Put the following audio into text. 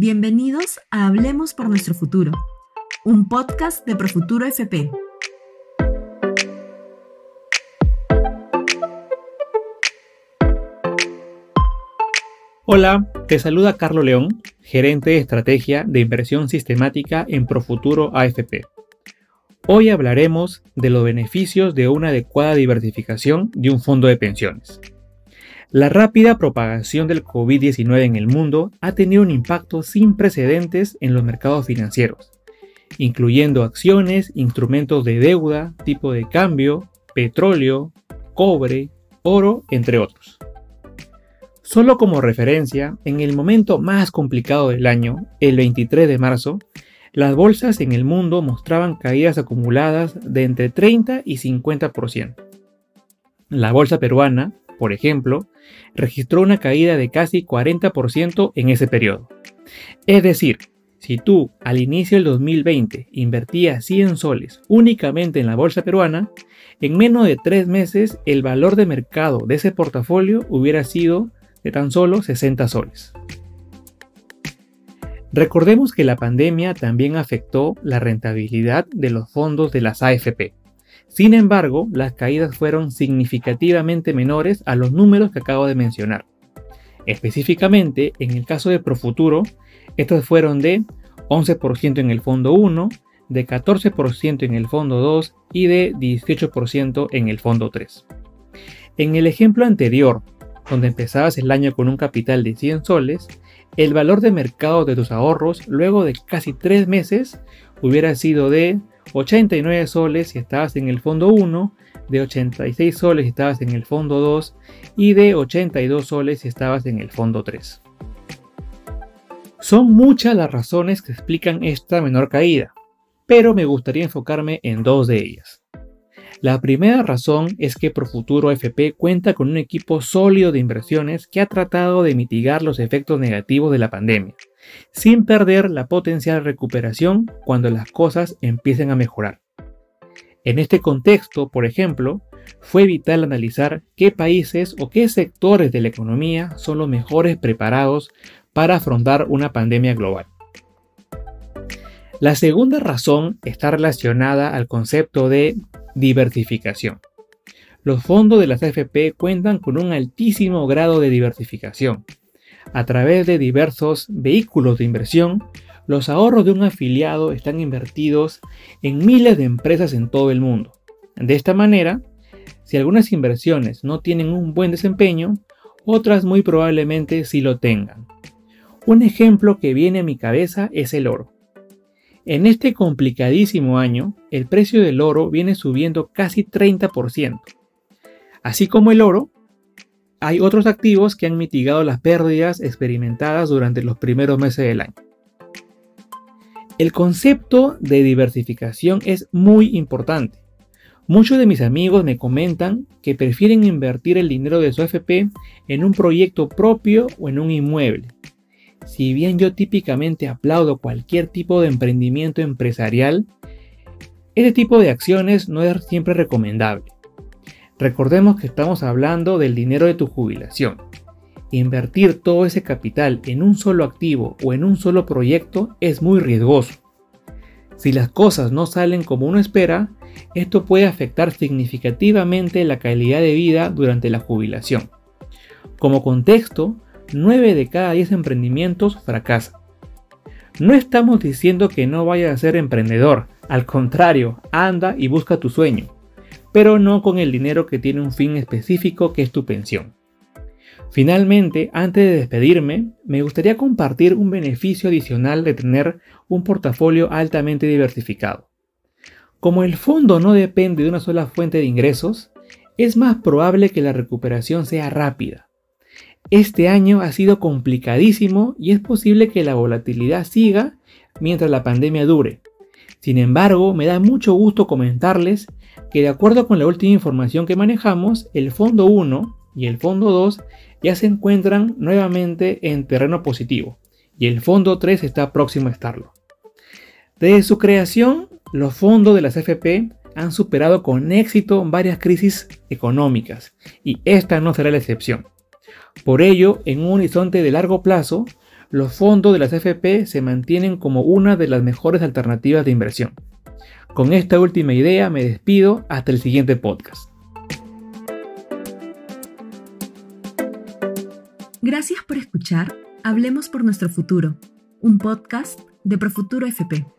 Bienvenidos a Hablemos por nuestro futuro, un podcast de Profuturo FP. Hola, te saluda Carlo León, gerente de estrategia de inversión sistemática en Profuturo AFP. Hoy hablaremos de los beneficios de una adecuada diversificación de un fondo de pensiones. La rápida propagación del COVID-19 en el mundo ha tenido un impacto sin precedentes en los mercados financieros, incluyendo acciones, instrumentos de deuda, tipo de cambio, petróleo, cobre, oro, entre otros. Solo como referencia, en el momento más complicado del año, el 23 de marzo, las bolsas en el mundo mostraban caídas acumuladas de entre 30 y 50%. La bolsa peruana, por ejemplo, registró una caída de casi 40% en ese periodo. Es decir, si tú al inicio del 2020 invertías 100 soles únicamente en la bolsa peruana, en menos de 3 meses el valor de mercado de ese portafolio hubiera sido de tan solo 60 soles. Recordemos que la pandemia también afectó la rentabilidad de los fondos de las AFP. Sin embargo, las caídas fueron significativamente menores a los números que acabo de mencionar. Específicamente, en el caso de Profuturo, estos fueron de 11% en el fondo 1, de 14% en el fondo 2 y de 18% en el fondo 3. En el ejemplo anterior, donde empezabas el año con un capital de 100 soles, el valor de mercado de tus ahorros luego de casi 3 meses hubiera sido de 89 soles si estabas en el fondo 1, de 86 soles si estabas en el fondo 2 y de 82 soles si estabas en el fondo 3. Son muchas las razones que explican esta menor caída, pero me gustaría enfocarme en dos de ellas. La primera razón es que Profuturo FP cuenta con un equipo sólido de inversiones que ha tratado de mitigar los efectos negativos de la pandemia, sin perder la potencial recuperación cuando las cosas empiecen a mejorar. En este contexto, por ejemplo, fue vital analizar qué países o qué sectores de la economía son los mejores preparados para afrontar una pandemia global. La segunda razón está relacionada al concepto de diversificación. Los fondos de las AFP cuentan con un altísimo grado de diversificación. A través de diversos vehículos de inversión, los ahorros de un afiliado están invertidos en miles de empresas en todo el mundo. De esta manera, si algunas inversiones no tienen un buen desempeño, otras muy probablemente sí lo tengan. Un ejemplo que viene a mi cabeza es el oro. En este complicadísimo año, el precio del oro viene subiendo casi 30%. Así como el oro, hay otros activos que han mitigado las pérdidas experimentadas durante los primeros meses del año. El concepto de diversificación es muy importante. Muchos de mis amigos me comentan que prefieren invertir el dinero de su FP en un proyecto propio o en un inmueble, si bien yo típicamente aplaudo cualquier tipo de emprendimiento empresarial, este tipo de acciones no es siempre recomendable. Recordemos que estamos hablando del dinero de tu jubilación. Invertir todo ese capital en un solo activo o en un solo proyecto es muy riesgoso. Si las cosas no salen como uno espera, esto puede afectar significativamente la calidad de vida durante la jubilación. Como contexto, 9 de cada 10 emprendimientos fracasan. No estamos diciendo que no vayas a ser emprendedor, al contrario, anda y busca tu sueño, pero no con el dinero que tiene un fin específico que es tu pensión. Finalmente, antes de despedirme, me gustaría compartir un beneficio adicional de tener un portafolio altamente diversificado. Como el fondo no depende de una sola fuente de ingresos, es más probable que la recuperación sea rápida este año ha sido complicadísimo y es posible que la volatilidad siga mientras la pandemia dure. Sin embargo, me da mucho gusto comentarles que de acuerdo con la última información que manejamos, el fondo 1 y el fondo 2 ya se encuentran nuevamente en terreno positivo y el fondo 3 está próximo a estarlo. Desde su creación, los fondos de las FP han superado con éxito varias crisis económicas y esta no será la excepción. Por ello, en un horizonte de largo plazo, los fondos de las AFP se mantienen como una de las mejores alternativas de inversión. Con esta última idea me despido hasta el siguiente podcast. Gracias por escuchar Hablemos por nuestro futuro, un podcast de Profuturo FP.